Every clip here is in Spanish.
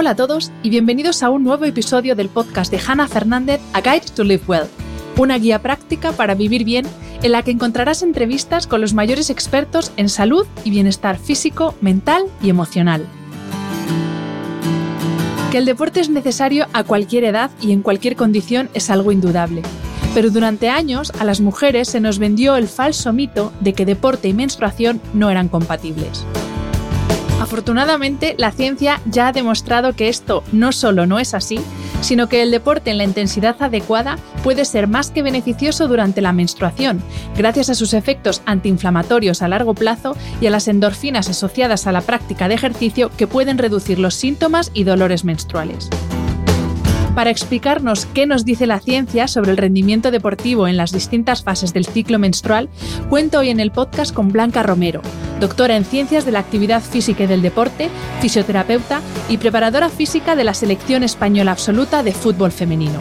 Hola a todos y bienvenidos a un nuevo episodio del podcast de Hannah Fernández, A Guide to Live Well, una guía práctica para vivir bien en la que encontrarás entrevistas con los mayores expertos en salud y bienestar físico, mental y emocional. Que el deporte es necesario a cualquier edad y en cualquier condición es algo indudable. Pero durante años a las mujeres se nos vendió el falso mito de que deporte y menstruación no eran compatibles. Afortunadamente, la ciencia ya ha demostrado que esto no solo no es así, sino que el deporte en la intensidad adecuada puede ser más que beneficioso durante la menstruación, gracias a sus efectos antiinflamatorios a largo plazo y a las endorfinas asociadas a la práctica de ejercicio que pueden reducir los síntomas y dolores menstruales. Para explicarnos qué nos dice la ciencia sobre el rendimiento deportivo en las distintas fases del ciclo menstrual, cuento hoy en el podcast con Blanca Romero, doctora en Ciencias de la Actividad Física y del Deporte, fisioterapeuta y preparadora física de la Selección Española Absoluta de Fútbol Femenino.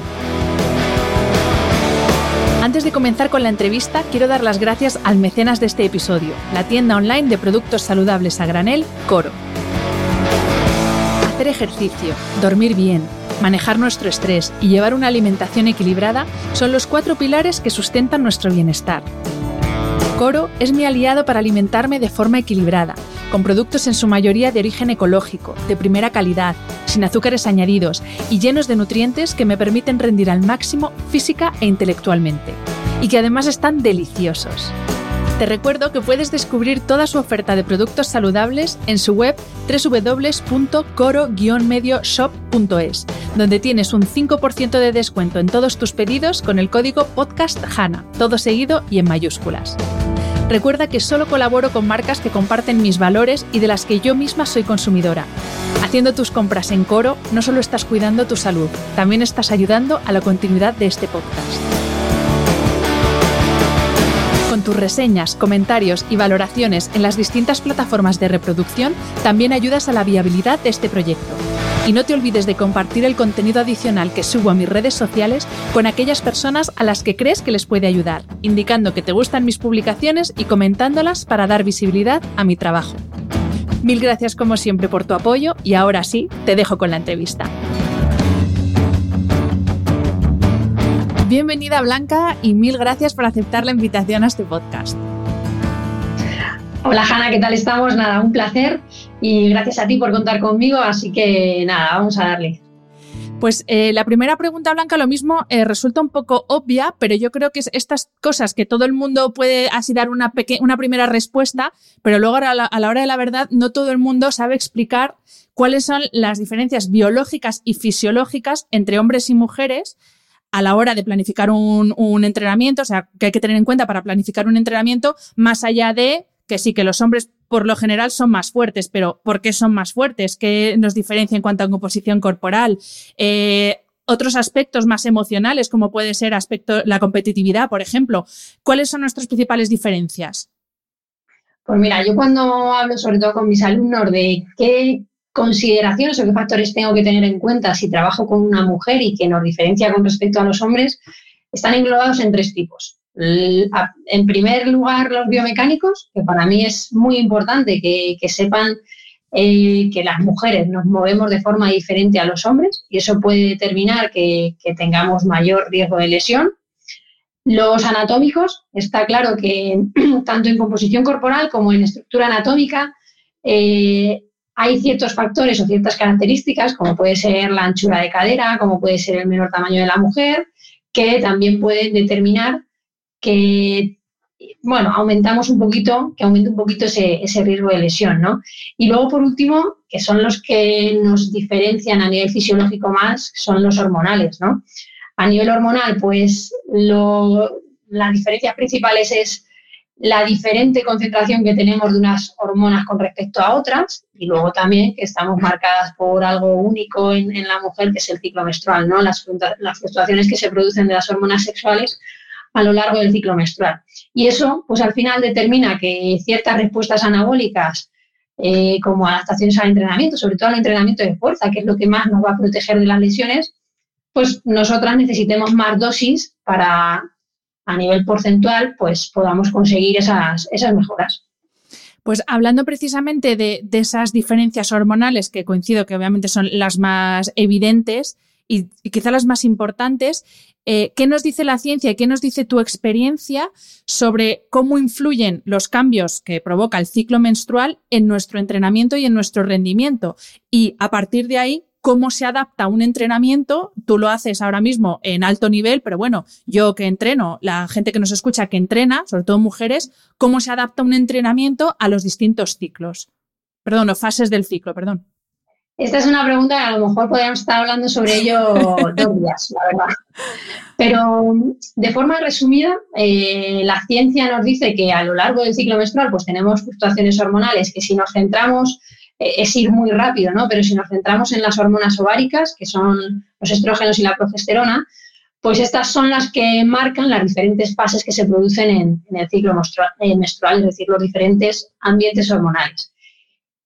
Antes de comenzar con la entrevista, quiero dar las gracias al mecenas de este episodio, la tienda online de productos saludables a granel, Coro. Hacer ejercicio, dormir bien, manejar nuestro estrés y llevar una alimentación equilibrada son los cuatro pilares que sustentan nuestro bienestar. Coro es mi aliado para alimentarme de forma equilibrada, con productos en su mayoría de origen ecológico, de primera calidad, sin azúcares añadidos y llenos de nutrientes que me permiten rendir al máximo física e intelectualmente, y que además están deliciosos. Te recuerdo que puedes descubrir toda su oferta de productos saludables en su web www.coro-medioshop.es, donde tienes un 5% de descuento en todos tus pedidos con el código PODCASTHANA, todo seguido y en mayúsculas. Recuerda que solo colaboro con marcas que comparten mis valores y de las que yo misma soy consumidora. Haciendo tus compras en Coro, no solo estás cuidando tu salud, también estás ayudando a la continuidad de este podcast. Tus reseñas, comentarios y valoraciones en las distintas plataformas de reproducción, también ayudas a la viabilidad de este proyecto. Y no te olvides de compartir el contenido adicional que subo a mis redes sociales con aquellas personas a las que crees que les puede ayudar, indicando que te gustan mis publicaciones y comentándolas para dar visibilidad a mi trabajo. Mil gracias como siempre por tu apoyo y ahora sí, te dejo con la entrevista. Bienvenida Blanca y mil gracias por aceptar la invitación a este podcast. Hola Hanna, ¿qué tal estamos? Nada, un placer y gracias a ti por contar conmigo, así que nada, vamos a darle. Pues eh, la primera pregunta, Blanca, lo mismo eh, resulta un poco obvia, pero yo creo que es estas cosas que todo el mundo puede así dar una, una primera respuesta, pero luego a la, a la hora de la verdad no todo el mundo sabe explicar cuáles son las diferencias biológicas y fisiológicas entre hombres y mujeres a la hora de planificar un, entrenamiento, o sea, que hay que tener en cuenta para planificar un entrenamiento, más allá de que sí, que los hombres por lo general son más fuertes, pero ¿por qué son más fuertes? ¿Qué nos diferencia en cuanto a composición corporal? Eh, otros aspectos más emocionales, como puede ser aspecto, la competitividad, por ejemplo. ¿Cuáles son nuestras principales diferencias? Pues mira, yo cuando hablo sobre todo con mis alumnos de qué consideraciones o qué factores tengo que tener en cuenta si trabajo con una mujer y que nos diferencia con respecto a los hombres, están englobados en tres tipos. En primer lugar, los biomecánicos, que para mí es muy importante que, sepan eh, que las mujeres nos movemos de forma diferente a los hombres y eso puede determinar que, tengamos mayor riesgo de lesión. Los anatómicos, está claro que tanto en composición corporal como en estructura anatómica, eh, hay ciertos factores o ciertas características, como puede ser la anchura de cadera, como puede ser el menor tamaño de la mujer, que también pueden determinar que, bueno, aumentamos un poquito, que aumente un poquito ese, riesgo de lesión, ¿no? Y luego, por último, que son los que nos diferencian a nivel fisiológico más, son los hormonales, ¿no? A nivel hormonal, pues lo, las diferencias principales es la diferente concentración que tenemos de unas hormonas con respecto a otras y luego también que estamos marcadas por algo único en, la mujer que es el ciclo menstrual, ¿no? Las, las, fluctuaciones que se producen de las hormonas sexuales a lo largo del ciclo menstrual. Y eso, pues al final determina que ciertas respuestas anabólicas eh, como adaptaciones al entrenamiento, sobre todo al entrenamiento de fuerza, que es lo que más nos va a proteger de las lesiones, pues nosotras necesitemos más dosis para a nivel porcentual, pues podamos conseguir esas, esas mejoras. Pues hablando precisamente de, esas diferencias hormonales, que coincido que obviamente son las más evidentes y, quizá las más importantes, eh, ¿qué nos dice la ciencia y qué nos dice tu experiencia sobre cómo influyen los cambios que provoca el ciclo menstrual en nuestro entrenamiento y en nuestro rendimiento? Y a partir de ahí, cómo se adapta un entrenamiento. Tú lo haces ahora mismo en alto nivel, pero bueno, yo que entreno, la gente que nos escucha que entrena, sobre todo mujeres, cómo se adapta un entrenamiento a los distintos ciclos. Perdón, o fases del ciclo, perdón. Esta es una pregunta que a lo mejor podríamos estar hablando sobre ello dos días, la verdad. Pero de forma resumida, eh, la ciencia nos dice que a lo largo del ciclo menstrual pues tenemos fluctuaciones hormonales que si nos centramos es ir muy rápido, ¿no? Pero si nos centramos en las hormonas ováricas, que son los estrógenos y la progesterona, pues estas son las que marcan las diferentes fases que se producen en, el ciclo eh, menstrual, es decir, los diferentes ambientes hormonales.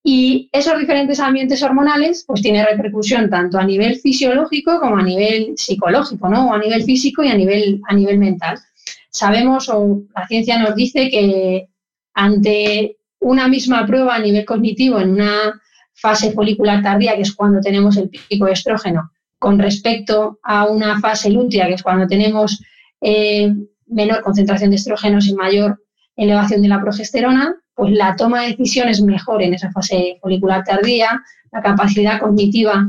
Y esos diferentes ambientes hormonales pues tienen repercusión tanto a nivel fisiológico como a nivel psicológico, ¿no? O a nivel físico y a nivel, a nivel mental. Sabemos o la ciencia nos dice que ante una misma prueba a nivel cognitivo en una fase folicular tardía, que es cuando tenemos el pico de estrógeno, con respecto a una fase lútea, que es cuando tenemos eh, menor concentración de estrógenos y mayor elevación de la progesterona, pues la toma de decisiones mejor en esa fase folicular tardía, la capacidad cognitiva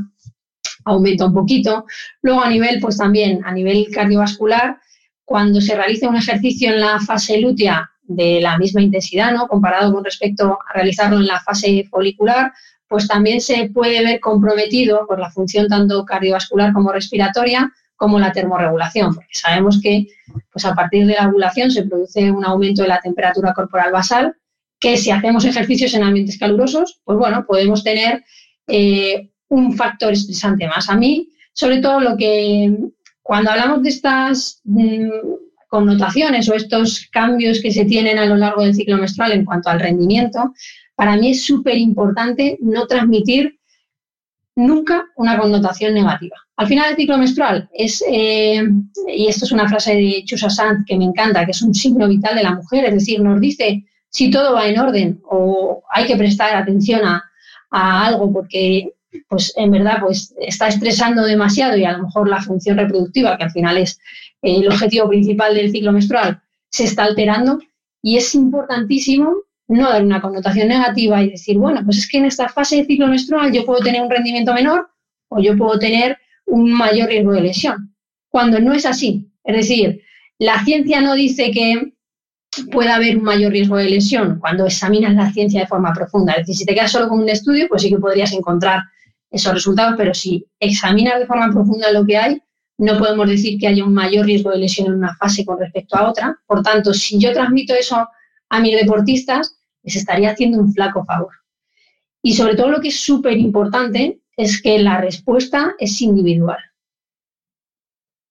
aumenta un poquito. Luego a nivel, pues también a nivel cardiovascular, cuando se realiza un ejercicio en la fase lútea de la misma intensidad, ¿no? Comparado con respecto a realizarlo en la fase folicular, pues también se puede ver comprometido por la función tanto cardiovascular como respiratoria, como la termorregulación, porque sabemos que pues a partir de la ovulación se produce un aumento de la temperatura corporal basal, que si hacemos ejercicios en ambientes calurosos, pues bueno, podemos tener eh, un factor estresante más. A mí, sobre todo lo que cuando hablamos de estas mm, connotaciones o estos cambios que se tienen a lo largo del ciclo menstrual en cuanto al rendimiento, para mí es súper importante no transmitir nunca una connotación negativa. Al final del ciclo menstrual es, eh, y esto es una frase de Chusa Sanz que me encanta, que es un signo vital de la mujer, es decir, nos dice si todo va en orden o hay que prestar atención a, a algo porque pues en verdad pues está estresando demasiado y a lo mejor la función reproductiva, que al final es el objetivo principal del ciclo menstrual se está alterando y es importantísimo no dar una connotación negativa y decir, bueno, pues es que en esta fase de ciclo menstrual yo puedo tener un rendimiento menor o yo puedo tener un mayor riesgo de lesión, cuando no es así. Es decir, la ciencia no dice que pueda haber un mayor riesgo de lesión cuando examinas la ciencia de forma profunda. Es decir, si te quedas solo con un estudio, pues sí que podrías encontrar esos resultados, pero si examinas de forma profunda lo que hay, no podemos decir que haya un mayor riesgo de lesión en una fase con respecto a otra. Por tanto, si yo transmito eso a mis deportistas, les estaría haciendo un flaco favor. Y sobre todo lo que es súper importante es que la respuesta es individual.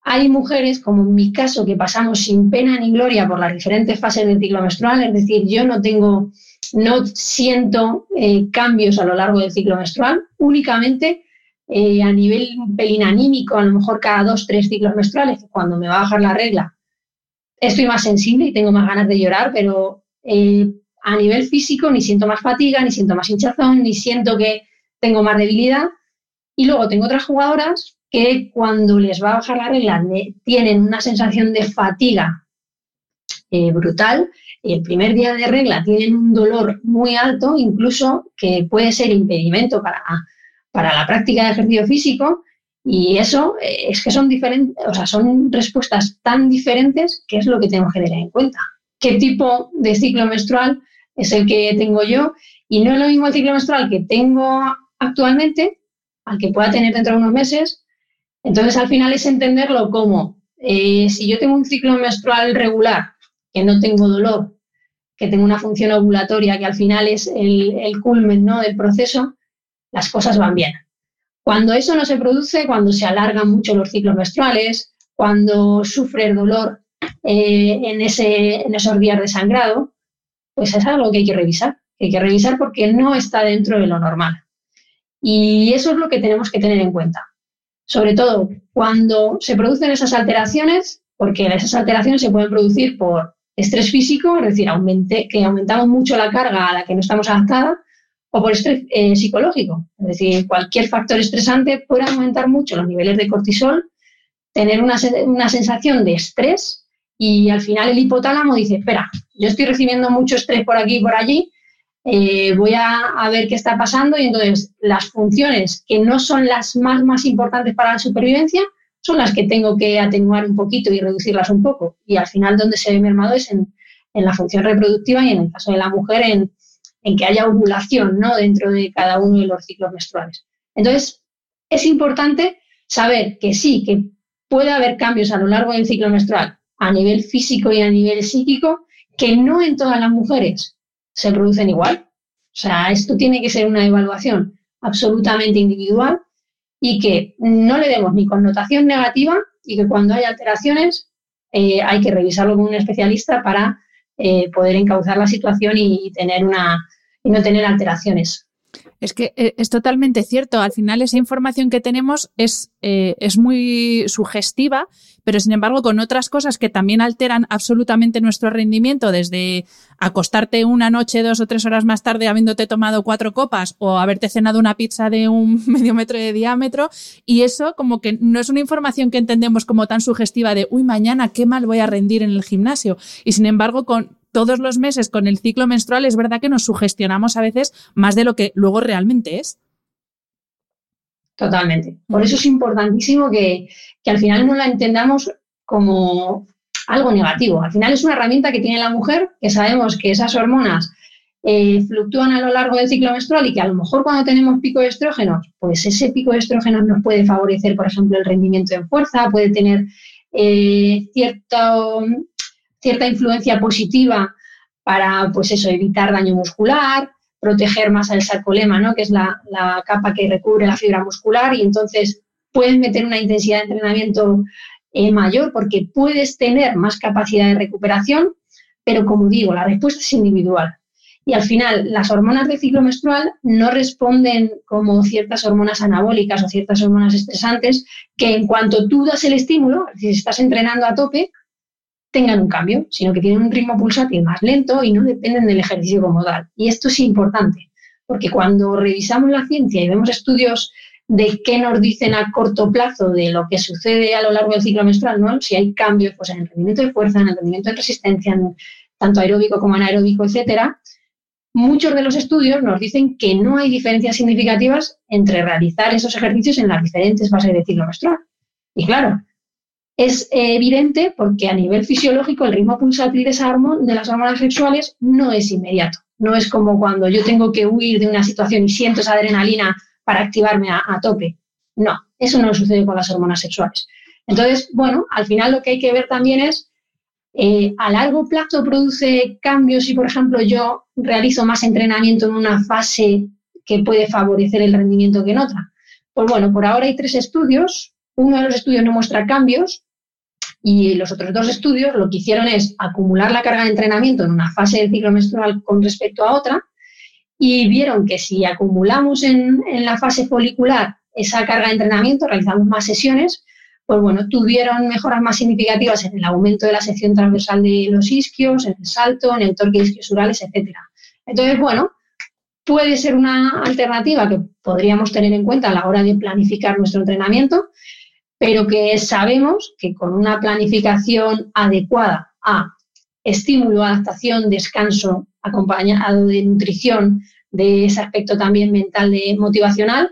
Hay mujeres, como en mi caso, que pasamos sin pena ni gloria por las diferentes fases del ciclo menstrual, es decir, yo no tengo, no siento eh, cambios a lo largo del ciclo menstrual, únicamente eh, a nivel pelín anímico, a lo mejor cada dos, tres ciclos menstruales, cuando me va a bajar la regla, estoy más sensible y tengo más ganas de llorar, pero eh, a nivel físico ni siento más fatiga, ni siento más hinchazón, ni siento que tengo más debilidad. Y luego tengo otras jugadoras que cuando les va a bajar la regla tienen una sensación de fatiga brutal y el primer día de regla tienen un dolor muy alto, incluso que puede ser impedimento para para la práctica de ejercicio físico y eso eh, es que son diferentes, o sea, son respuestas tan diferentes que es lo que tenemos que tener en cuenta. ¿Qué tipo de ciclo menstrual es el que tengo yo? Y no es lo mismo el ciclo menstrual que tengo actualmente al que pueda tener dentro de unos meses. Entonces, al final es entenderlo como eh, si yo tengo un ciclo menstrual regular, que no tengo dolor, que tengo una función ovulatoria que al final es el, culmen ¿no? del proceso, las cosas van bien. Cuando eso no se produce, cuando se alargan mucho los ciclos menstruales, cuando sufre el dolor eh, en, ese, en esos días de sangrado, pues es algo que hay que revisar. hay que revisar porque no está dentro de lo normal. Y eso es lo que tenemos que tener en cuenta. Sobre todo cuando se producen esas alteraciones, porque esas alteraciones se pueden producir por estrés físico, es decir, aumente, que aumentamos mucho la carga a la que no estamos adaptadas, o por estrés eh, psicológico. Es decir, cualquier factor estresante puede aumentar mucho los niveles de cortisol, tener una, una sensación de estrés y al final el hipotálamo dice, espera, yo estoy recibiendo mucho estrés por aquí y por allí, eh, voy a, a, ver qué está pasando y entonces las funciones que no son las más, más importantes para la supervivencia son las que tengo que atenuar un poquito y reducirlas un poco. Y al final donde se ve mermado es en, en la función reproductiva y en el caso de la mujer en, en que haya ovulación ¿no? dentro de cada uno de los ciclos menstruales. Entonces, es importante saber que sí, que puede haber cambios a lo largo del ciclo menstrual a nivel físico y a nivel psíquico, que no en todas las mujeres se producen igual. O sea, esto tiene que ser una evaluación absolutamente individual y que no le demos ni connotación negativa y que cuando hay alteraciones eh, hay que revisarlo con un especialista para eh, poder encauzar la situación y, tener una, y no tener alteraciones. Es que eh, es totalmente cierto. Al final esa información que tenemos es, eh, es muy sugestiva, pero sin embargo con otras cosas que también alteran absolutamente nuestro rendimiento, desde acostarte una noche dos o tres horas más tarde habiéndote tomado cuatro copas o haberte cenado una pizza de un medio metro de diámetro, y eso como que no es una información que entendemos como tan sugestiva de, uy, mañana qué mal voy a rendir en el gimnasio. Y sin embargo con todos los meses con el ciclo menstrual, es verdad que nos sugestionamos a veces más de lo que luego realmente es. Totalmente. Por eso es importantísimo que, al final no la entendamos como algo negativo. Al final es una herramienta que tiene la mujer, que sabemos que esas hormonas eh, fluctúan a lo largo del ciclo menstrual y que a lo mejor cuando tenemos pico de estrógenos, pues ese pico de estrógenos nos puede favorecer, por ejemplo, el rendimiento en fuerza, puede tener eh, cierto, cierta influencia positiva para, pues eso, evitar daño muscular, proteger más al sarcolema, ¿no? que es la, capa que recubre la fibra muscular, y entonces puedes meter una intensidad de entrenamiento eh, mayor porque puedes tener más capacidad de recuperación, pero como digo, la respuesta es individual. Y al final, las hormonas del ciclo menstrual no responden como ciertas hormonas anabólicas o ciertas hormonas estresantes, que en cuanto tú das el estímulo, si estás entrenando a tope, tengan un cambio, sino que tienen un ritmo pulsátil más lento y no dependen del ejercicio como tal. Y esto es importante, porque cuando revisamos la ciencia y vemos estudios de qué nos dicen a corto plazo de lo que sucede a lo largo del ciclo menstrual, ¿no? si hay cambios pues, en el rendimiento de fuerza, en el rendimiento de resistencia, tanto aeróbico como anaeróbico, etcétera, muchos de los estudios nos dicen que no hay diferencias significativas entre realizar esos ejercicios en las diferentes fases del ciclo menstrual. Y claro, es evidente porque a nivel fisiológico el ritmo pulsátil de, de las hormonas sexuales no es inmediato. No es como cuando yo tengo que huir de una situación y siento esa adrenalina para activarme a, tope. No, eso no sucede con las hormonas sexuales. Entonces, bueno, al final lo que hay que ver también es, eh, a largo plazo produce cambios si, por ejemplo, yo realizo más entrenamiento en una fase que puede favorecer el rendimiento que en otra. Pues bueno, por ahora hay tres estudios. Uno de los estudios no muestra cambios, y los otros dos estudios lo que hicieron es acumular la carga de entrenamiento en una fase del ciclo menstrual con respecto a otra y vieron que si acumulamos en, la fase folicular esa carga de entrenamiento, realizamos más sesiones, pues bueno, tuvieron mejoras más significativas en el aumento de la sección transversal de los isquios, en el salto, en el torque isquiosurales, etc. Entonces, bueno, puede ser una alternativa que podríamos tener en cuenta a la hora de planificar nuestro entrenamiento pero que sabemos que con una planificación adecuada a estímulo, adaptación, descanso, acompañado de nutrición, de ese aspecto también mental, de motivacional,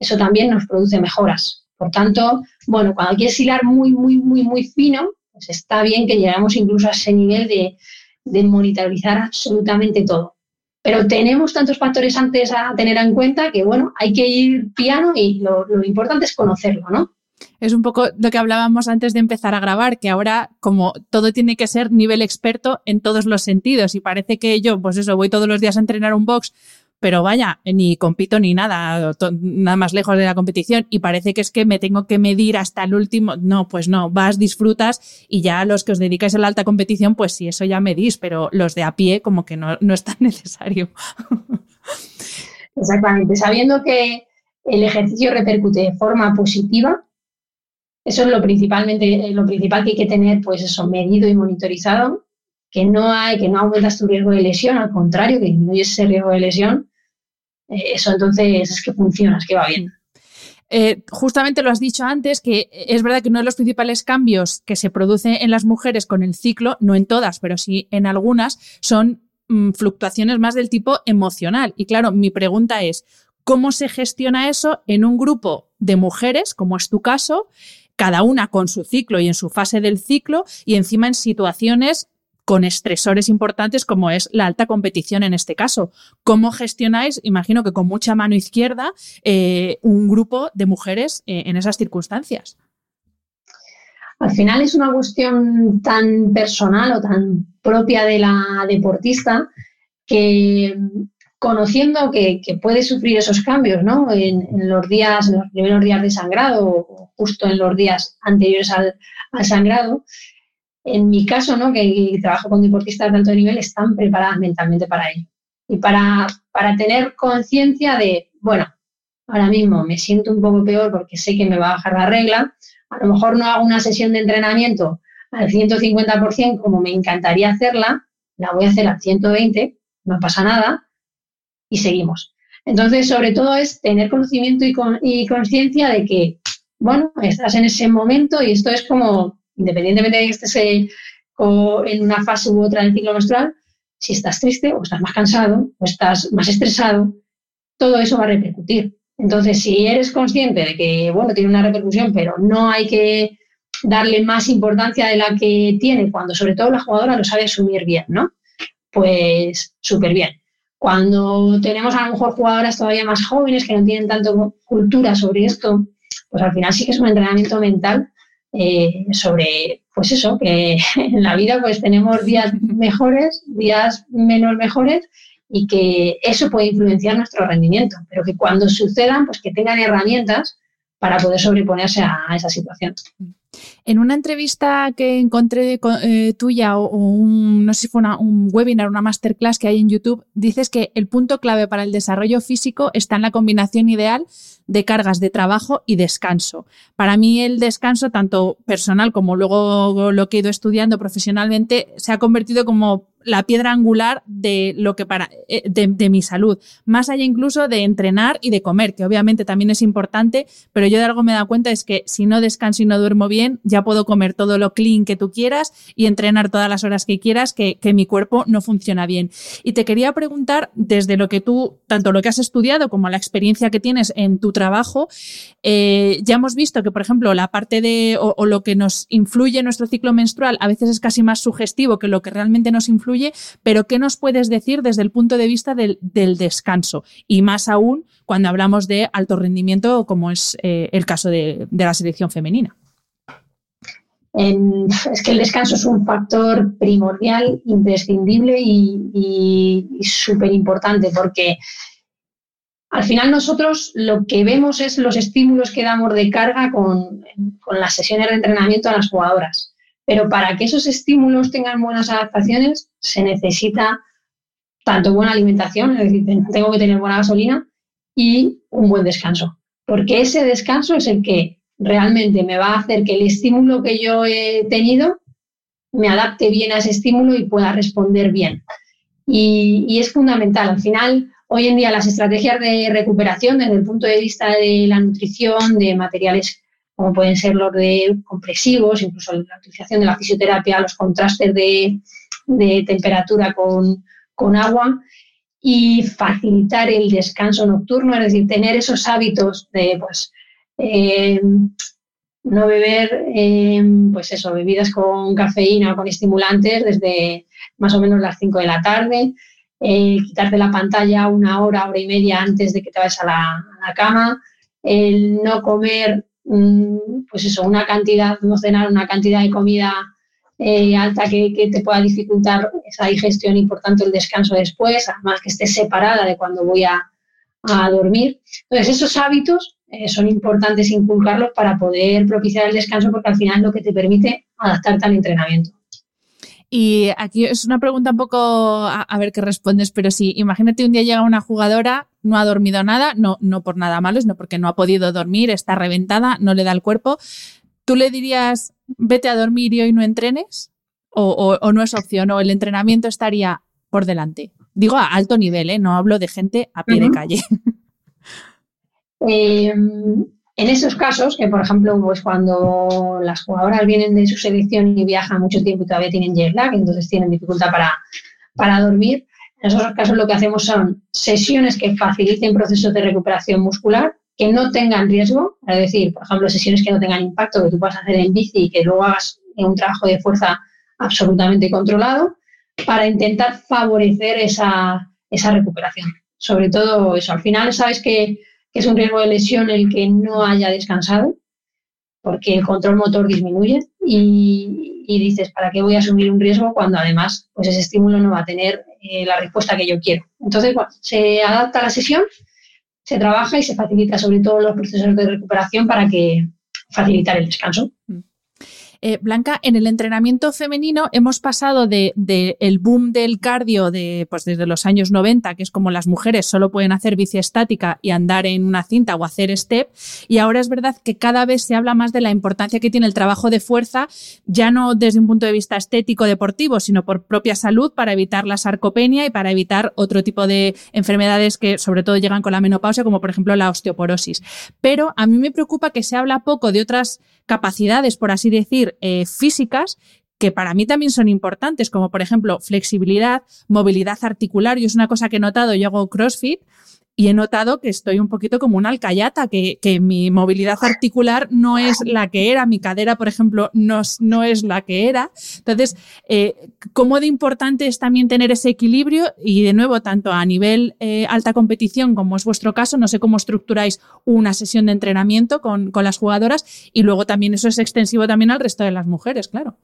eso también nos produce mejoras. Por tanto, bueno, cuando quieres hilar muy, muy, muy, muy fino, pues está bien que lleguemos incluso a ese nivel de, monitorizar absolutamente todo. Pero tenemos tantos factores antes a tener en cuenta que, bueno, hay que ir piano y lo, lo importante es conocerlo, ¿no? Es un poco lo que hablábamos antes de empezar a grabar, que ahora como todo tiene que ser nivel experto en todos los sentidos y parece que yo, pues eso, voy todos los días a entrenar un box pero vaya, ni compito ni nada, nada más lejos de la competición y parece que es que me tengo que medir hasta el último. No, pues no, vas, disfrutas y ya los que os dedicáis a la alta competición, pues sí, eso ya medís, pero los de a pie como que no, no es tan necesario. Exactamente, sabiendo que el ejercicio repercute de forma positiva, eso es lo principalmente lo principal que hay que tener, pues eso, medido y monitorizado que no hay, que no aumentas tu riesgo de lesión, al contrario, que disminuyes ese riesgo de lesión, eh, eso entonces es que funciona, es que va bien. Eh, justamente lo has dicho antes, que es verdad que uno de los principales cambios que se produce en las mujeres con el ciclo, no en todas, pero sí en algunas, son mm, fluctuaciones más del tipo emocional. Y claro, mi pregunta es, ¿cómo se gestiona eso en un grupo de mujeres, como es tu caso, cada una con su ciclo y en su fase del ciclo, y encima en situaciones con estresores importantes como es la alta competición en este caso. ¿Cómo gestionáis, imagino que con mucha mano izquierda, eh, un grupo de mujeres eh, en esas circunstancias? Al final es una cuestión tan personal o tan propia de la deportista que conociendo que, puede sufrir esos cambios ¿no? en, los días, en los primeros días de sangrado o justo en los días anteriores al sangrado, en mi caso, ¿no? que trabajo con deportistas de alto nivel, están preparadas mentalmente para ello. Y para, para tener conciencia de, bueno, ahora mismo me siento un poco peor porque sé que me va a bajar la regla, a lo mejor no hago una sesión de entrenamiento al 150% como me encantaría hacerla, la voy a hacer al 120, no pasa nada, y seguimos. Entonces, sobre todo es tener conocimiento y, y conciencia de que, bueno, estás en ese momento y esto es como independientemente de que estés eh, en una fase u otra del ciclo menstrual, si estás triste o estás más cansado o estás más estresado, todo eso va a repercutir. Entonces, si eres consciente de que, bueno, tiene una repercusión, pero no hay que darle más importancia de la que tiene, cuando sobre todo la jugadora lo sabe asumir bien, ¿no? Pues súper bien. Cuando tenemos a lo mejor jugadoras todavía más jóvenes que no tienen tanto cultura sobre esto, pues al final sí que es un entrenamiento mental eh, sobre, pues eso, que en la vida pues tenemos días mejores, días menos mejores y que eso puede influenciar nuestro rendimiento, pero que cuando sucedan, pues que tengan herramientas para poder sobreponerse a, esa situación. En una entrevista que encontré eh, tuya o, un, no sé si fue un webinar, una masterclass que hay en YouTube, dices que el punto clave para el desarrollo físico está en la combinación ideal de cargas de trabajo y descanso. Para mí el descanso, tanto personal como luego lo que he ido estudiando profesionalmente, se ha convertido como la piedra angular de lo que para eh, de, mi salud, más allá incluso de entrenar y de comer, que obviamente también es importante, pero yo de algo me he dado cuenta es que si no descanso y no duermo bien, ya puedo comer todo lo clean que tú quieras y entrenar todas las horas que quieras, que, mi cuerpo no funciona bien. Y te quería preguntar, desde lo que tú, tanto lo que has estudiado como la experiencia que tienes en tu trabajo, eh, ya hemos visto que, por ejemplo, la parte de, o lo que nos influye en nuestro ciclo menstrual a veces es casi más sugestivo que lo que realmente nos influye pero ¿qué nos puedes decir desde el punto de vista del, descanso? Y más aún cuando hablamos de alto rendimiento, como es eh, el caso de, la selección femenina. es que el descanso es un factor primordial, imprescindible y, súper importante porque al final nosotros lo que vemos es los estímulos que damos de carga con, con, las sesiones de entrenamiento a las jugadoras. Pero para que esos estímulos tengan buenas adaptaciones, se necesita tanto buena alimentación, es decir, tengo que tener buena gasolina y un buen descanso. Porque ese descanso es el que realmente me va a hacer que el estímulo que yo he tenido me adapte bien a ese estímulo y pueda responder bien. Y, es fundamental. Al final, hoy en día las estrategias de recuperación desde el punto de vista de la nutrición, de materiales como pueden ser los de compresivos, incluso la utilización de la fisioterapia, los contrastes de, temperatura con, agua y facilitar el descanso nocturno, es decir, tener esos hábitos de pues, eh, no beber eh, pues eso, bebidas con cafeína o con estimulantes desde más o menos las 5 de la tarde, eh, quitarte la pantalla una hora, hora y media antes de que te vayas a la, a la cama, el no comer pues eso, una cantidad, no cenar una cantidad de comida eh, alta que, te pueda dificultar esa digestión y por tanto el descanso después, además que esté separada de cuando voy a, dormir. Entonces, esos hábitos eh, son importantes inculcarlos para poder propiciar el descanso porque al final es lo que te permite adaptarte al entrenamiento. Y aquí es una pregunta un poco a, ver qué respondes, pero sí, imagínate un día llega una jugadora, no ha dormido nada, no, no por nada malo, sino porque no ha podido dormir, está reventada, no le da el cuerpo. ¿Tú le dirías, vete a dormir y hoy no entrenes? ¿O, no es opción? ¿O el entrenamiento estaría por delante? Digo a alto nivel, ¿eh? no hablo de gente a pie de calle. Eh, en esos casos, que por ejemplo, pues cuando las jugadoras vienen de su selección y viajan mucho tiempo y todavía tienen jet lag, entonces tienen dificultad para, para dormir, en esos casos lo que hacemos son sesiones que faciliten procesos de recuperación muscular, que no tengan riesgo, es decir, por ejemplo, sesiones que no tengan impacto, que tú puedas hacer en bici y que luego hagas un trabajo de fuerza absolutamente controlado, para intentar favorecer esa, esa recuperación. Sobre todo eso, al final sabes que es un riesgo de lesión el que no haya descansado, porque el control motor disminuye y, dices, ¿para qué voy a asumir un riesgo cuando además pues ese estímulo no va a tener eh, la respuesta que yo quiero? Entonces, se adapta a la sesión, se trabaja y se facilita sobre todo los procesos de recuperación para que facilitar el descanso. Mm. Eh, Blanca, en el entrenamiento femenino hemos pasado de, el boom del cardio de, pues desde los años 90, que es como las mujeres solo pueden hacer bici estática y andar en una cinta o hacer step, y ahora es verdad que cada vez se habla más de la importancia que tiene el trabajo de fuerza, ya no desde un punto de vista estético deportivo, sino por propia salud para evitar la sarcopenia y para evitar otro tipo de enfermedades que sobre todo llegan con la menopausia, como por ejemplo la osteoporosis. Pero a mí me preocupa que se habla poco de otras capacidades, por así decir, eh, físicas que para mí también son importantes, como por ejemplo flexibilidad, movilidad articular. Yo es una cosa que he notado, yo hago CrossFit y he notado que estoy un poquito como una alcayata, que, mi movilidad articular no es la que era, mi cadera, por ejemplo, no, no es la que era. Entonces, eh, ¿cómo de importante es también tener ese equilibrio? Y de nuevo, tanto a nivel eh, alta competición como es vuestro caso, no sé cómo estructuráis una sesión de entrenamiento con, con las jugadoras y luego también eso es extensivo también al resto de las mujeres, claro.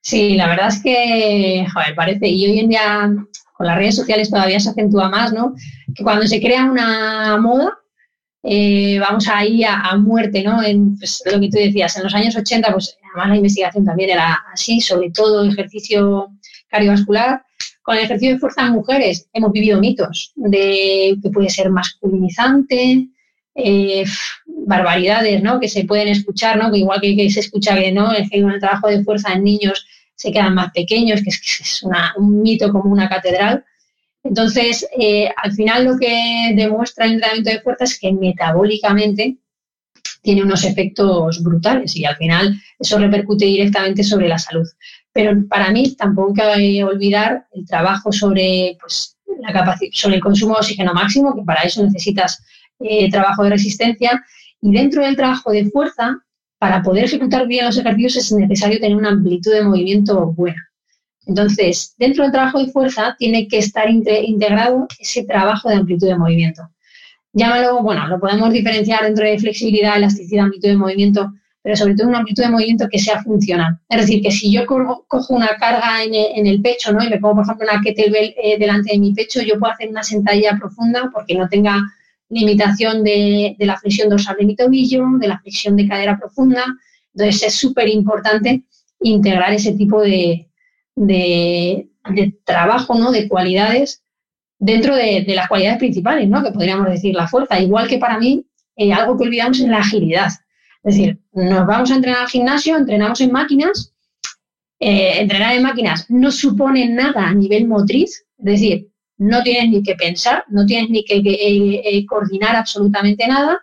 Sí, la verdad es que, joder, parece, y hoy en día con las redes sociales todavía se acentúa más, ¿no? Que cuando se crea una moda, eh, vamos ahí a, a, muerte, ¿no? En pues, lo que tú decías, en los años 80, pues además la investigación también era así, sobre todo ejercicio cardiovascular. Con el ejercicio de fuerza en mujeres hemos vivido mitos de que puede ser masculinizante, eh, barbaridades, ¿no? Que se pueden escuchar, ¿no? Que igual que, se escucha que, ¿no? El trabajo de fuerza en niños se quedan más pequeños, que es, un mito como una catedral. Entonces, eh, al final lo que demuestra el entrenamiento de fuerza es que metabólicamente tiene unos efectos brutales y al final eso repercute directamente sobre la salud. Pero para mí tampoco hay que olvidar el trabajo sobre, pues, la sobre el consumo de oxígeno máximo, que para eso necesitas eh, trabajo de resistencia. Y dentro del trabajo de fuerza, para poder ejecutar bien los ejercicios es necesario tener una amplitud de movimiento buena. Entonces, dentro del trabajo de fuerza tiene que estar integrado ese trabajo de amplitud de movimiento. Llámalo, bueno, lo podemos diferenciar dentro de flexibilidad, elasticidad, amplitud de movimiento, pero sobre todo una amplitud de movimiento que sea funcional. Es decir, que si yo cojo una carga en el, pecho, ¿no? Y me pongo, por ejemplo, una kettlebell eh, delante de mi pecho, yo puedo hacer una sentadilla profunda porque no tenga limitación de, la flexión dorsal de mi tobillo, de la flexión de cadera profunda. Entonces es súper importante integrar ese tipo de, trabajo, ¿no? de cualidades dentro de, las cualidades principales, ¿no? que podríamos decir la fuerza. Igual que para mí, eh, algo que olvidamos es la agilidad. Es decir, nos vamos a entrenar al gimnasio, entrenamos en máquinas. Eh, entrenar en máquinas no supone nada a nivel motriz, es decir, no tienes ni que pensar, no tienes ni que, eh, eh, coordinar absolutamente nada.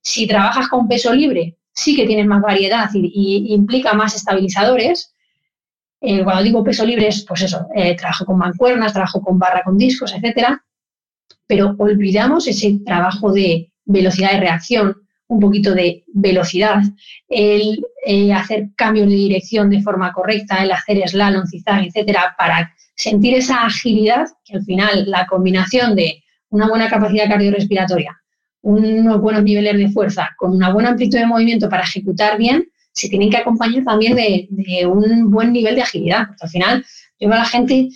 Si trabajas con peso libre, sí que tienes más variedad y, implica más estabilizadores. Eh, cuando digo peso libre es, pues eso, trabajo con mancuernas, trabajo con barra con discos, etcétera. Pero olvidamos ese trabajo de velocidad de reacción, un poquito de velocidad, el hacer cambios de dirección de forma correcta, el hacer slalom, zigzag, etcétera, para sentir esa agilidad, que al final la combinación de una buena capacidad cardiorrespiratoria unos buenos niveles de fuerza, con una buena amplitud de movimiento para ejecutar bien, se tienen que acompañar también de, un buen nivel de agilidad. Porque al final, yo veo a la gente,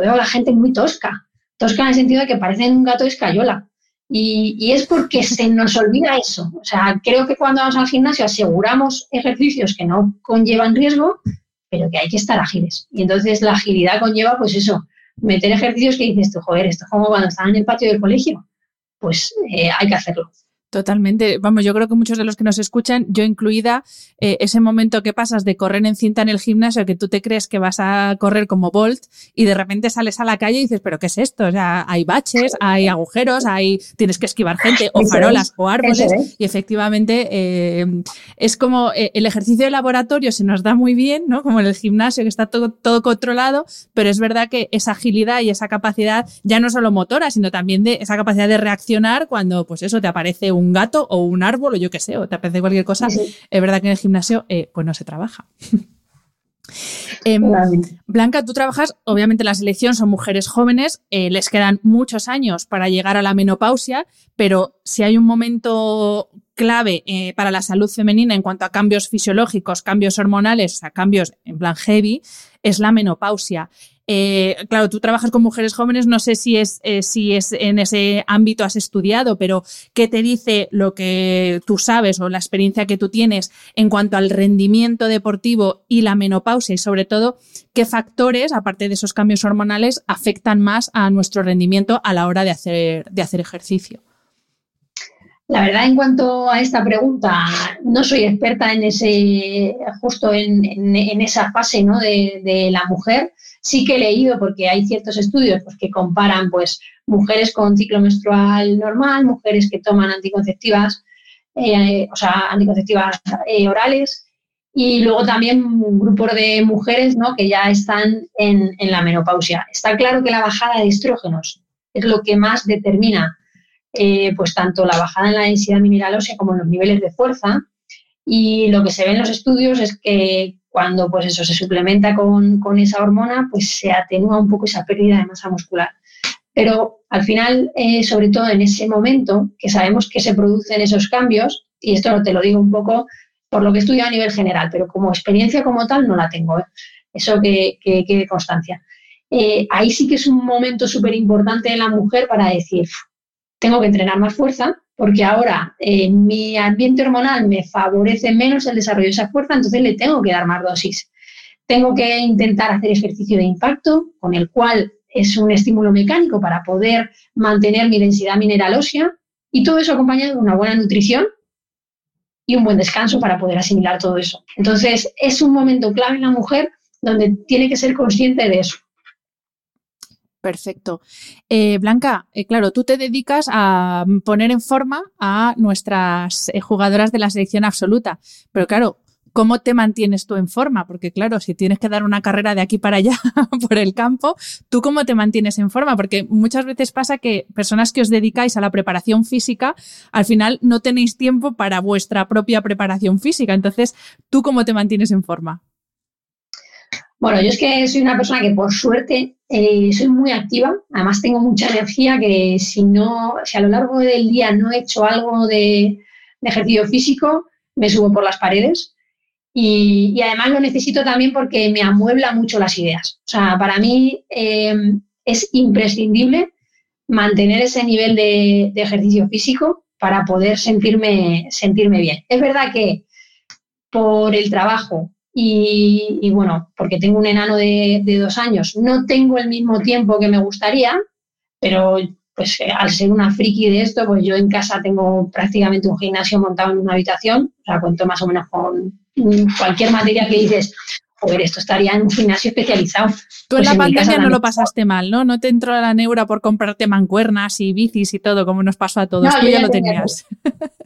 veo a la gente muy tosca, tosca en el sentido de que parecen un gato de escayola. Y, y, es porque se nos olvida eso. O sea, creo que cuando vamos al gimnasio aseguramos ejercicios que no conllevan riesgo, pero que hay que estar ágiles. Y entonces la agilidad conlleva, pues eso, meter ejercicios que dices tú, joder, esto es como cuando están en el patio del colegio. Pues eh, hay que hacerlo. Totalmente. Vamos, yo creo que muchos de los que nos escuchan, yo incluida, eh, ese momento que pasas de correr en cinta en el gimnasio, que tú te crees que vas a correr como Bolt y de repente sales a la calle y dices, pero ¿qué es esto? O sea, hay baches, hay agujeros, hay tienes que esquivar gente o farolas o árboles y efectivamente eh, es como eh, el ejercicio de laboratorio se nos da muy bien, ¿no? Como en el gimnasio que está todo, todo controlado, pero es verdad que esa agilidad y esa capacidad ya no solo motora, sino también de esa capacidad de reaccionar cuando pues eso te aparece un un gato o un árbol o yo qué sé, o te apetece cualquier cosa, es verdad que en el gimnasio eh, pues no se trabaja. Em, Blanca, tú trabajas, obviamente la selección son mujeres jóvenes, eh, les quedan muchos años para llegar a la menopausia, pero si hay un momento clave eh, para la salud femenina en cuanto a cambios fisiológicos, cambios hormonales, o sea, cambios en plan heavy, es la menopausia. Eh, claro, tú trabajas con mujeres jóvenes, no sé si es, eh, si es en ese ámbito has estudiado, pero ¿qué te dice lo que tú sabes o la experiencia que tú tienes en cuanto al rendimiento deportivo y la menopausia y sobre todo qué factores, aparte de esos cambios hormonales, afectan más a nuestro rendimiento a la hora de hacer, de hacer ejercicio? La verdad, en cuanto a esta pregunta, no soy experta en ese, justo en, esa fase ¿no? de, la mujer. Sí que he leído, porque hay ciertos estudios pues, que comparan pues, mujeres con ciclo menstrual normal, mujeres que toman anticonceptivas, eh, o sea, anticonceptivas eh, orales, y luego también un grupo de mujeres ¿no? que ya están en la menopausia. Está claro que la bajada de estrógenos es lo que más determina eh, pues tanto la bajada en la densidad mineral ósea como en los niveles de fuerza. Y lo que se ve en los estudios es que cuando pues eso se suplementa con, esa hormona, pues se atenúa un poco esa pérdida de masa muscular. Pero al final, eh, sobre todo en ese momento, que sabemos que se producen esos cambios, y esto te lo digo un poco por lo que estudio a nivel general, pero como experiencia como tal no la tengo, ¿eh? eso que quede constancia. ahí sí que es un momento súper importante en la mujer para decir, tengo que entrenar más fuerza porque ahora eh, mi ambiente hormonal me favorece menos el desarrollo de esa fuerza, entonces le tengo que dar más dosis. Tengo que intentar hacer ejercicio de impacto, con el cual es un estímulo mecánico para poder mantener mi densidad mineral ósea y todo eso acompañado de una buena nutrición y un buen descanso para poder asimilar todo eso. Entonces, es un momento clave en la mujer donde tiene que ser consciente de eso. Perfecto. Eh, Blanca, eh, claro, tú te dedicas a poner en forma a nuestras eh, jugadoras de la selección absoluta, pero claro, ¿cómo te mantienes tú en forma? Porque claro, si tienes que dar una carrera de aquí para allá por el campo, ¿tú cómo te mantienes en forma? Porque muchas veces pasa que personas que os dedicáis a la preparación física, al final no tenéis tiempo para vuestra propia preparación física. Entonces, ¿tú cómo te mantienes en forma? Bueno, yo es que soy una persona que por suerte eh, soy muy activa, además tengo mucha energía que si no, si a lo largo del día no he hecho algo de, ejercicio físico, me subo por las paredes y, además lo necesito también porque me amuebla mucho las ideas. O sea, para mí em, es imprescindible mantener ese nivel de, de, ejercicio físico para poder sentirme, sentirme bien. Es verdad que por el trabajo y, bueno, porque tengo un enano de, dos años, no tengo el mismo tiempo que me gustaría, pero pues eh, al ser una friki de esto, pues yo en casa tengo prácticamente un gimnasio montado en una habitación, o sea, cuento más o menos con cualquier materia que dices, joder, esto estaría en un gimnasio especializado. Tú en pues la pandemia no lo pasaste mal, ¿no? No te entró la neura por comprarte mancuernas y bicis y todo, como nos pasó a todos. No, Tú ya, lo tenías.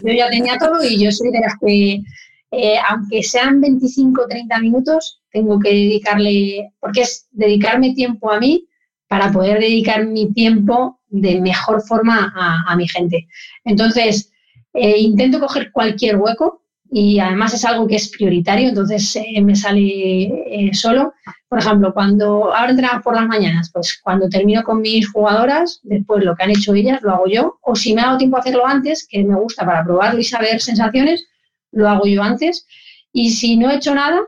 Yo ya tenía todo y yo soy de las que eh, aunque sean 25 o 30 minutos, tengo que dedicarle, porque es dedicarme tiempo a mí para poder dedicar mi tiempo de mejor forma a, mi gente. Entonces, eh, intento coger cualquier hueco y además es algo que es prioritario, entonces eh, me sale solo. Por ejemplo, cuando ahora entrenamos por las mañanas, pues cuando termino con mis jugadoras, después lo que han hecho ellas lo hago yo, o si me ha dado tiempo a hacerlo antes, que me gusta para probarlo y saber sensaciones, lo hago yo antes. Y si no he hecho nada,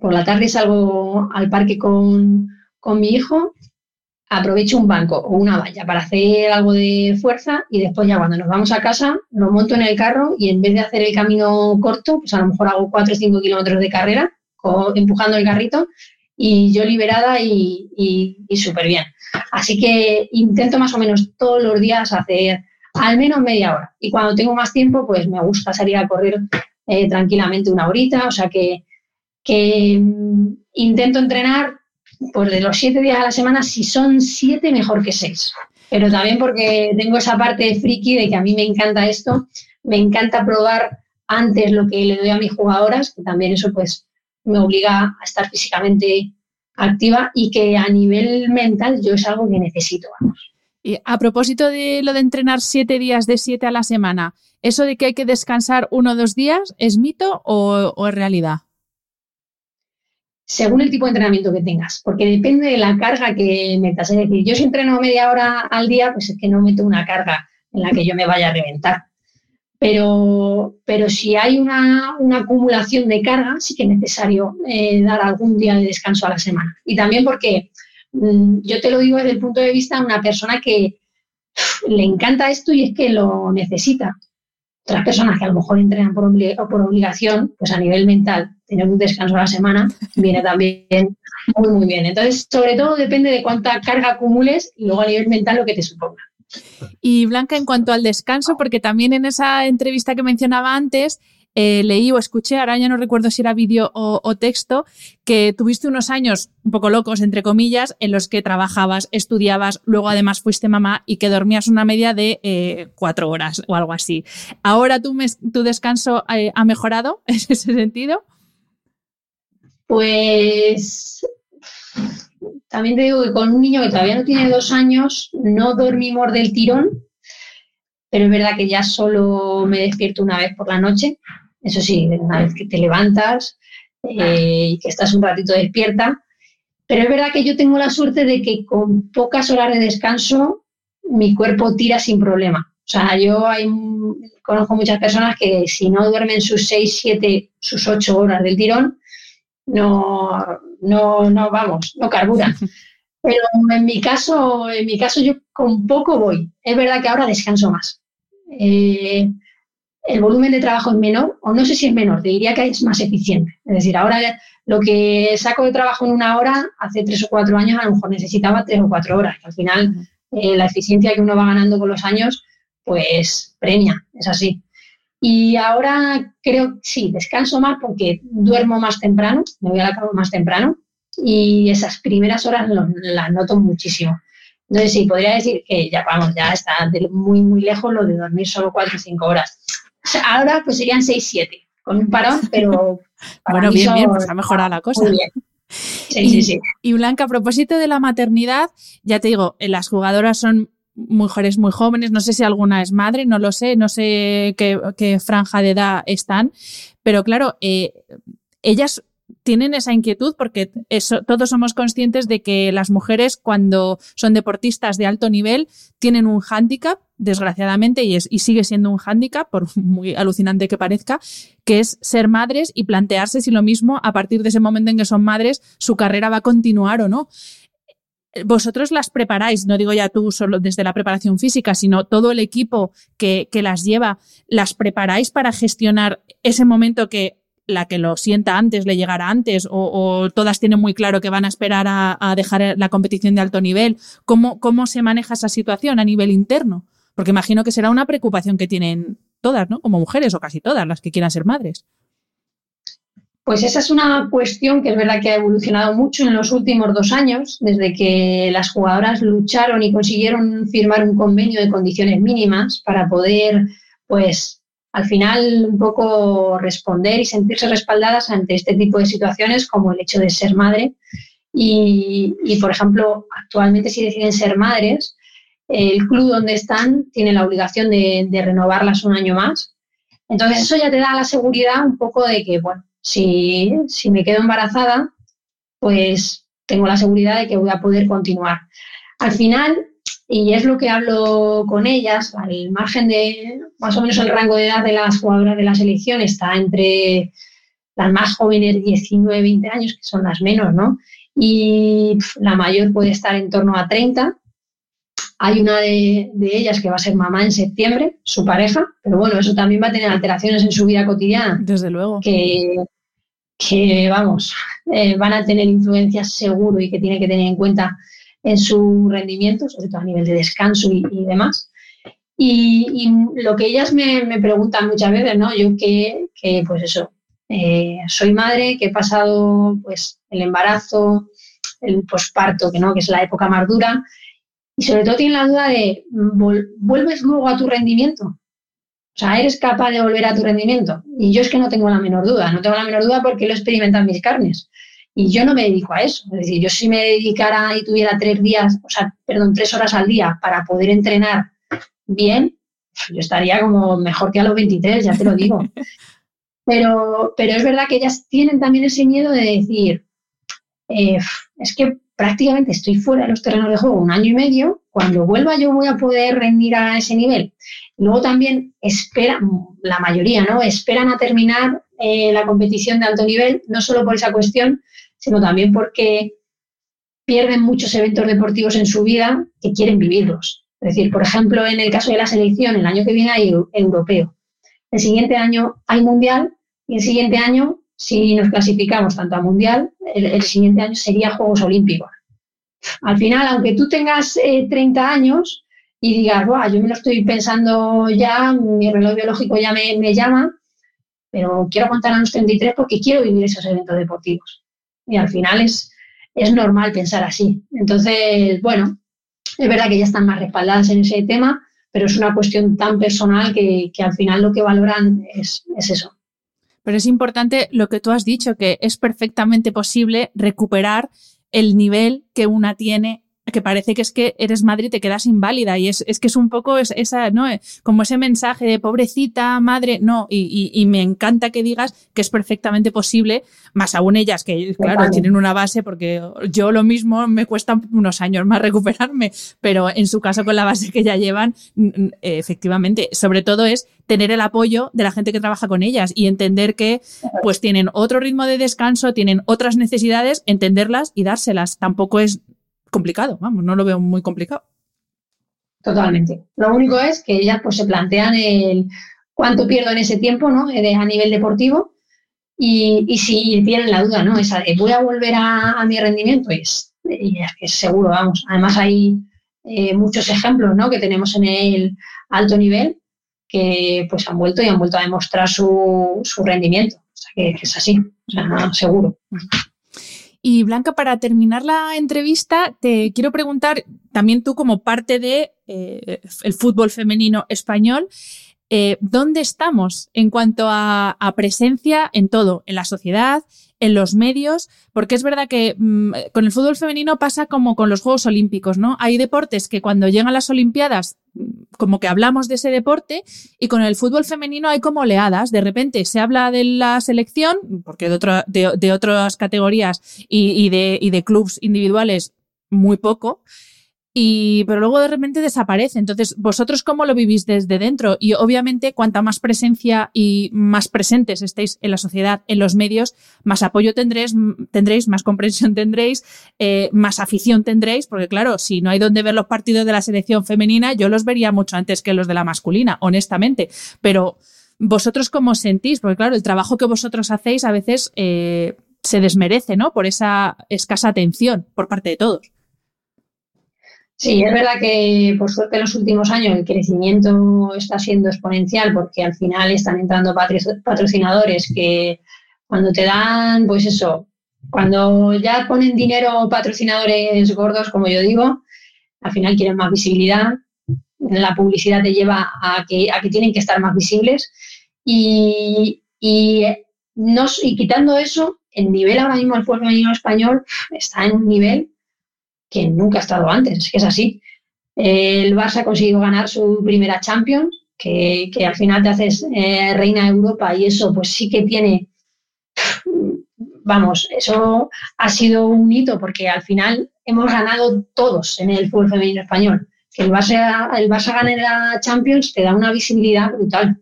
por la tarde salgo al parque con, con mi hijo aprovecho un banco o una valla para hacer algo de fuerza y después ya cuando nos vamos a casa lo monto en el carro y en vez de hacer el camino corto, pues a lo mejor hago 4 o 5 kilómetros de carrera empujando el carrito y yo liberada y, y, súper bien. Así que intento más o menos todos los días hacer al menos media hora. Y cuando tengo más tiempo pues me gusta salir a correr eh, tranquilamente una horita, o sea que, que mm, intento entrenar pues de los siete días a la semana, si son siete, mejor que seis. Pero también porque tengo esa parte friki de que a mí me encanta esto, me encanta probar antes lo que le doy a mis jugadoras, que también eso pues me obliga a estar físicamente activa y que a nivel mental yo es algo que necesito, Y a propósito de lo de entrenar siete días de siete a la semana, ¿eso de que hay que descansar uno o dos días es mito o, es realidad? según el tipo de entrenamiento que tengas, porque depende de la carga que metas. Es decir, yo si entreno media hora al día, pues es que no meto una carga en la que yo me vaya a reventar. Pero, pero si hay una, acumulación de carga, sí que es necesario eh, dar algún día de descanso a la semana. Y también porque yo te lo digo desde el punto de vista de una persona que le encanta esto y es que lo necesita. Otras personas que a lo mejor entrenan por, por obligación, pues a nivel mental, tener un descanso a la semana viene también muy, muy bien. Entonces, sobre todo depende de cuánta carga acumules y luego a nivel mental lo que te suponga. Y Blanca, en cuanto al descanso, porque también en esa entrevista que mencionaba antes, eh, leí o escuché, ahora ya no recuerdo si era vídeo o, texto, que tuviste unos años un poco locos, entre comillas, en los que trabajabas, estudiabas, luego además fuiste mamá y que dormías una media de eh, cuatro horas o algo así. ¿Ahora tu, descanso eh, ha mejorado en ese sentido? Pues también te digo que con un niño que todavía no tiene dos años, no dormimos del tirón, pero es verdad que ya solo me despierto una vez por la noche eso sí, una vez que te levantas eh, y que estás un ratito despierta. Pero es verdad que yo tengo la suerte de que con pocas horas de descanso mi cuerpo tira sin problema. O sea, yo hay, conozco muchas personas que si no duermen sus 6, 7, sus 8 horas del tirón, no, no, no vamos, no carburan. Pero en mi caso, en mi caso yo con poco voy. Es verdad que ahora descanso más. Eh, el volumen de trabajo es menor, o no sé si es menor, te diría que es más eficiente. Es decir, ahora lo que saco de trabajo en una hora, hace tres o cuatro años a lo mejor necesitaba tres o cuatro horas, al final eh, la eficiencia que uno va ganando con los años, pues premia, es así. Y ahora creo que sí, descanso más porque duermo más temprano, me voy a la cama más temprano y esas primeras horas las noto muchísimo. Entonces sí, podría decir que ya vamos, ya está muy, muy lejos lo de dormir solo cuatro o cinco horas ahora pues serían 6-7, con un parón, pero... bueno, bien, bien, pues ha mejorado la cosa. Sí, y, sí, sí. Y Blanca, a propósito de la maternidad, ya te digo, eh, las jugadoras son mujeres muy jóvenes, no sé si alguna es madre, no lo sé, no sé qué, franja de edad están, pero claro, eh, ellas tienen esa inquietud porque todos somos conscientes de que las mujeres cuando son deportistas de alto nivel tienen un hándicap, desgraciadamente, y, es, y sigue siendo un hándicap, por muy alucinante que parezca, que es ser madres y plantearse si lo mismo a partir de ese momento en que son madres su carrera va a continuar o no vosotros las preparáis, no digo ya tú solo desde la preparación física, sino todo el equipo que, que, las lleva, las preparáis para gestionar ese momento que la que lo sienta antes le llegará antes o, todas tienen muy claro que van a esperar a, dejar la competición de alto nivel. ¿Cómo, ¿Cómo se maneja esa situación a nivel interno? Porque imagino que será una preocupación que tienen todas, ¿no? Como mujeres o casi todas las que quieran ser madres. Pues esa es una cuestión que es verdad que ha evolucionado mucho en los últimos dos años, desde que las jugadoras lucharon y consiguieron firmar un convenio de condiciones mínimas para poder, pues, al final un poco responder y sentirse respaldadas ante este tipo de situaciones como el hecho de ser madre. Y, por ejemplo, actualmente si deciden ser madres, el club donde están tiene la obligación de, renovarlas un año más. Entonces eso ya te da la seguridad un poco de que, bueno, si, me quedo embarazada, pues tengo la seguridad de que voy a poder continuar. Al final, y es lo que hablo con ellas, al margen de más o menos el rango de edad de las jugadoras de la selección está entre las más jóvenes, 19, 20 años, que son las menos, ¿no? Y la mayor puede estar en torno a 30. Hay una de, ellas que va a ser mamá en septiembre, su pareja, pero bueno, eso también va a tener alteraciones en su vida cotidiana. Desde luego. Que, que vamos, eh, van a tener influencias seguro y que tiene que tener en cuenta en su rendimiento, sobre todo a nivel de descanso y, demás. Y, lo que ellas me, preguntan muchas veces, ¿no? Yo que, pues eso, eh, soy madre, que he pasado pues el embarazo, el posparto, que no, que es la época más dura, y sobre todo tienen la duda de, ¿vuelves luego a tu rendimiento? O sea, ¿eres capaz de volver a tu rendimiento? Y yo es que no tengo la menor duda, no tengo la menor duda porque lo experimentan mis carnes. Y yo no me dedico a eso. Es decir, yo si me dedicara y tuviera tres días, o sea, perdón, tres horas al día para poder entrenar bien, yo estaría como mejor que a los 23, ya te lo digo. Pero, pero es verdad que ellas tienen también ese miedo de decir, eh, es que prácticamente estoy fuera de los terrenos de juego un año y medio, cuando vuelva yo voy a poder rendir a ese nivel. Luego también esperan, la mayoría, ¿no? Esperan a terminar eh, la competición de alto nivel, no solo por esa cuestión, sino también porque pierden muchos eventos deportivos en su vida que quieren vivirlos. Es decir, por ejemplo, en el caso de la selección, el año que viene hay europeo. El siguiente año hay mundial y el siguiente año, si nos clasificamos tanto a mundial, el, siguiente año sería Juegos Olímpicos. Al final, aunque tú tengas 30 eh, años y digas, yo me lo estoy pensando ya, mi reloj biológico ya me, llama, pero quiero contar a los 33 porque quiero vivir esos eventos deportivos. Y al final es, es normal pensar así. Entonces, bueno, es verdad que ya están más respaldadas en ese tema, pero es una cuestión tan personal que, al final lo que valoran es, es eso. Pero es importante lo que tú has dicho, que es perfectamente posible recuperar el nivel que una tiene que parece que es que eres madre y te quedas inválida y es, es que es un poco esa, ¿no? Eh, como ese mensaje de pobrecita madre, no, y, y, me encanta que digas que es perfectamente posible, más aún ellas que, claro, tienen una base porque yo lo mismo me cuesta unos años más recuperarme, pero en su caso con la base que ya llevan, efectivamente, sobre todo es tener el apoyo de la gente que trabaja con ellas y entender que pues tienen otro ritmo de descanso, tienen otras necesidades, entenderlas y dárselas. Tampoco es complicado, vamos, no lo veo muy complicado. Totalmente. Lo único es que ellas pues se plantean el cuánto pierdo en ese tiempo, ¿no? Eh, a nivel deportivo y, si tienen la duda, ¿no? Esa de voy a volver a, mi rendimiento y es, es, seguro, vamos. Además hay eh, muchos ejemplos, ¿no? Que tenemos en el alto nivel que pues han vuelto y han vuelto a demostrar su, rendimiento. O sea, que, es así, o sea, seguro. Y Blanca, para terminar la entrevista, te quiero preguntar, también tú como parte de eh, el fútbol femenino español, eh, ¿dónde estamos en cuanto a, presencia en todo, en la sociedad, en los medios? Porque es verdad que mm, con el fútbol femenino pasa como con los Juegos Olímpicos, ¿no? Hay deportes que cuando llegan las Olimpiadas como que hablamos de ese deporte y con el fútbol femenino hay como oleadas. De repente se habla de la selección, porque de, de, otras categorías y, de, y de clubes individuales muy poco, y, pero luego de repente desaparece. Entonces, ¿vosotros cómo lo vivís desde dentro? Y obviamente, cuanta más presencia y más presentes estéis en la sociedad, en los medios, más apoyo tendréis, tendréis más comprensión tendréis, eh, más afición tendréis, porque claro, si no hay donde ver los partidos de la selección femenina, yo los vería mucho antes que los de la masculina, honestamente. Pero, ¿vosotros cómo sentís? Porque claro, el trabajo que vosotros hacéis a veces eh, se desmerece, ¿no? Por esa escasa atención por parte de todos. Sí, es verdad que por suerte en los últimos años el crecimiento está siendo exponencial porque al final están entrando patrocinadores que cuando te dan, pues eso, cuando ya ponen dinero patrocinadores gordos, como yo digo, al final quieren más visibilidad. La publicidad te lleva a que, a que tienen que estar más visibles y, y, no, y quitando eso, el nivel ahora mismo del fútbol español está en un nivel que nunca ha estado antes, es que es así. El Barça ha conseguido ganar su primera Champions, que, al final te haces eh, reina de Europa y eso pues sí que tiene, vamos, eso ha sido un hito porque al final hemos ganado todos en el fútbol femenino español. Que el Barça, el Barça gane la Champions te da una visibilidad brutal,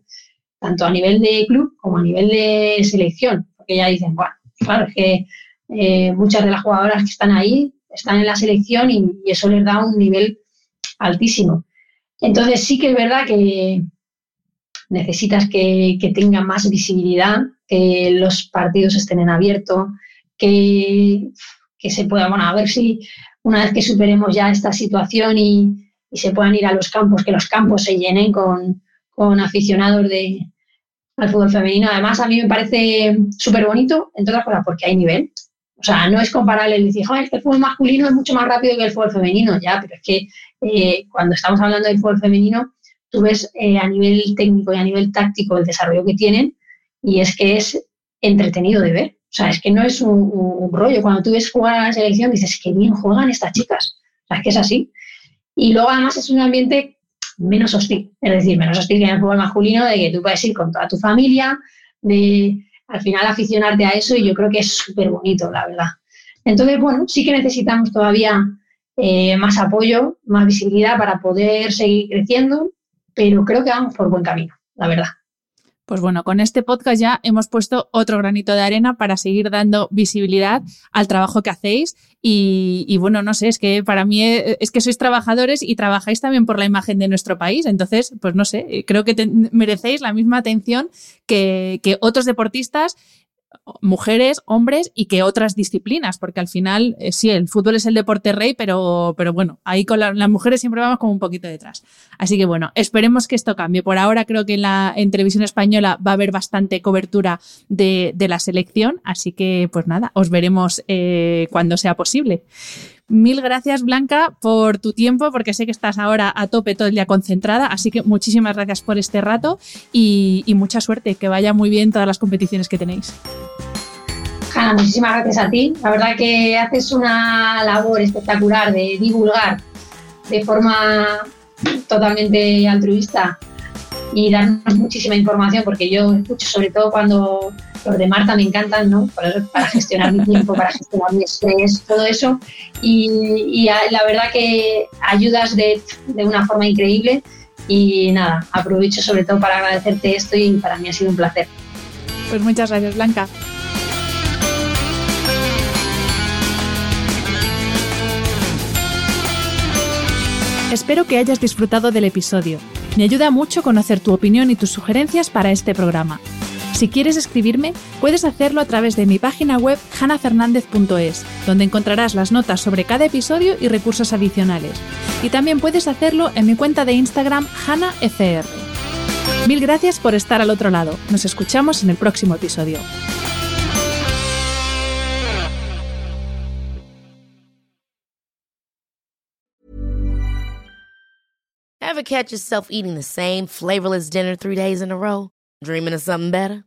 tanto a nivel de club como a nivel de selección, porque ya dicen, bueno, claro, es que eh, muchas de las jugadoras que están ahí están en la selección y, eso les da un nivel altísimo. Entonces sí que es verdad que necesitas que, que tengan más visibilidad, que los partidos estén en abierto, que, que se pueda, bueno, a ver si una vez que superemos ya esta situación y, se puedan ir a los campos, que los campos se llenen con, con aficionados de, al fútbol femenino. Además, a mí me parece súper bonito, entre otras cosas, porque hay nivel. O sea, no es comparable decir, joder, el fútbol masculino es mucho más rápido que el fútbol femenino, ya, pero es que eh, cuando estamos hablando del fútbol femenino, tú ves eh, a nivel técnico y a nivel táctico el desarrollo que tienen y es que es entretenido de ver. O sea, es que no es un, rollo. Cuando tú ves jugar a la selección, dices, qué bien juegan estas chicas. O sea, es que es así. Y luego además es un ambiente menos hostil. Es decir, menos hostil que en el fútbol masculino, de que tú puedes ir con toda tu familia, de al final aficionarte a eso y yo creo que es súper bonito, la verdad. Entonces, bueno, sí que necesitamos todavía eh, más apoyo, más visibilidad para poder seguir creciendo, pero creo que vamos por buen camino, la verdad. Pues bueno, con este podcast ya hemos puesto otro granito de arena para seguir dando visibilidad al trabajo que hacéis. Y, bueno, no sé, es que para mí es, que sois trabajadores y trabajáis también por la imagen de nuestro país. Entonces, pues no sé, creo que merecéis la misma atención que, que otros deportistas mujeres, hombres y que otras disciplinas, porque al final, eh, sí, el fútbol es el deporte rey, pero, pero bueno, ahí con las mujeres siempre vamos como un poquito detrás. Así que bueno, esperemos que esto cambie. Por ahora creo que en la en televisión española va a haber bastante cobertura de, la selección, así que pues nada, os veremos eh, cuando sea posible. Mil gracias, Blanca, por tu tiempo, porque sé que estás ahora a tope todo el día concentrada. Así que muchísimas gracias por este rato y, mucha suerte. Que vaya muy bien todas las competiciones que tenéis. Hanna, muchísimas gracias a ti. La verdad que haces una labor espectacular de divulgar de forma totalmente altruista y darnos muchísima información, porque yo escucho sobre todo cuando los de Marta me encantan, ¿no? Para, gestionar mi tiempo, para gestionar mi estrés, todo eso. Y, la verdad que ayudas de, de una forma increíble. Y nada, aprovecho sobre todo para agradecerte esto y para mí ha sido un placer. Pues muchas gracias, Blanca. Espero que hayas disfrutado del episodio. Me ayuda mucho conocer tu opinión y tus sugerencias para este programa. Si quieres escribirme, puedes hacerlo a través de mi página web hanafernandez.es, donde encontrarás las notas sobre cada episodio y recursos adicionales. Y también puedes hacerlo en mi cuenta de Instagram hanafr. Mil gracias por estar al otro lado. Nos escuchamos en el próximo episodio. Ever catch yourself eating the same flavorless dinner three days in a row? Dreaming of something better?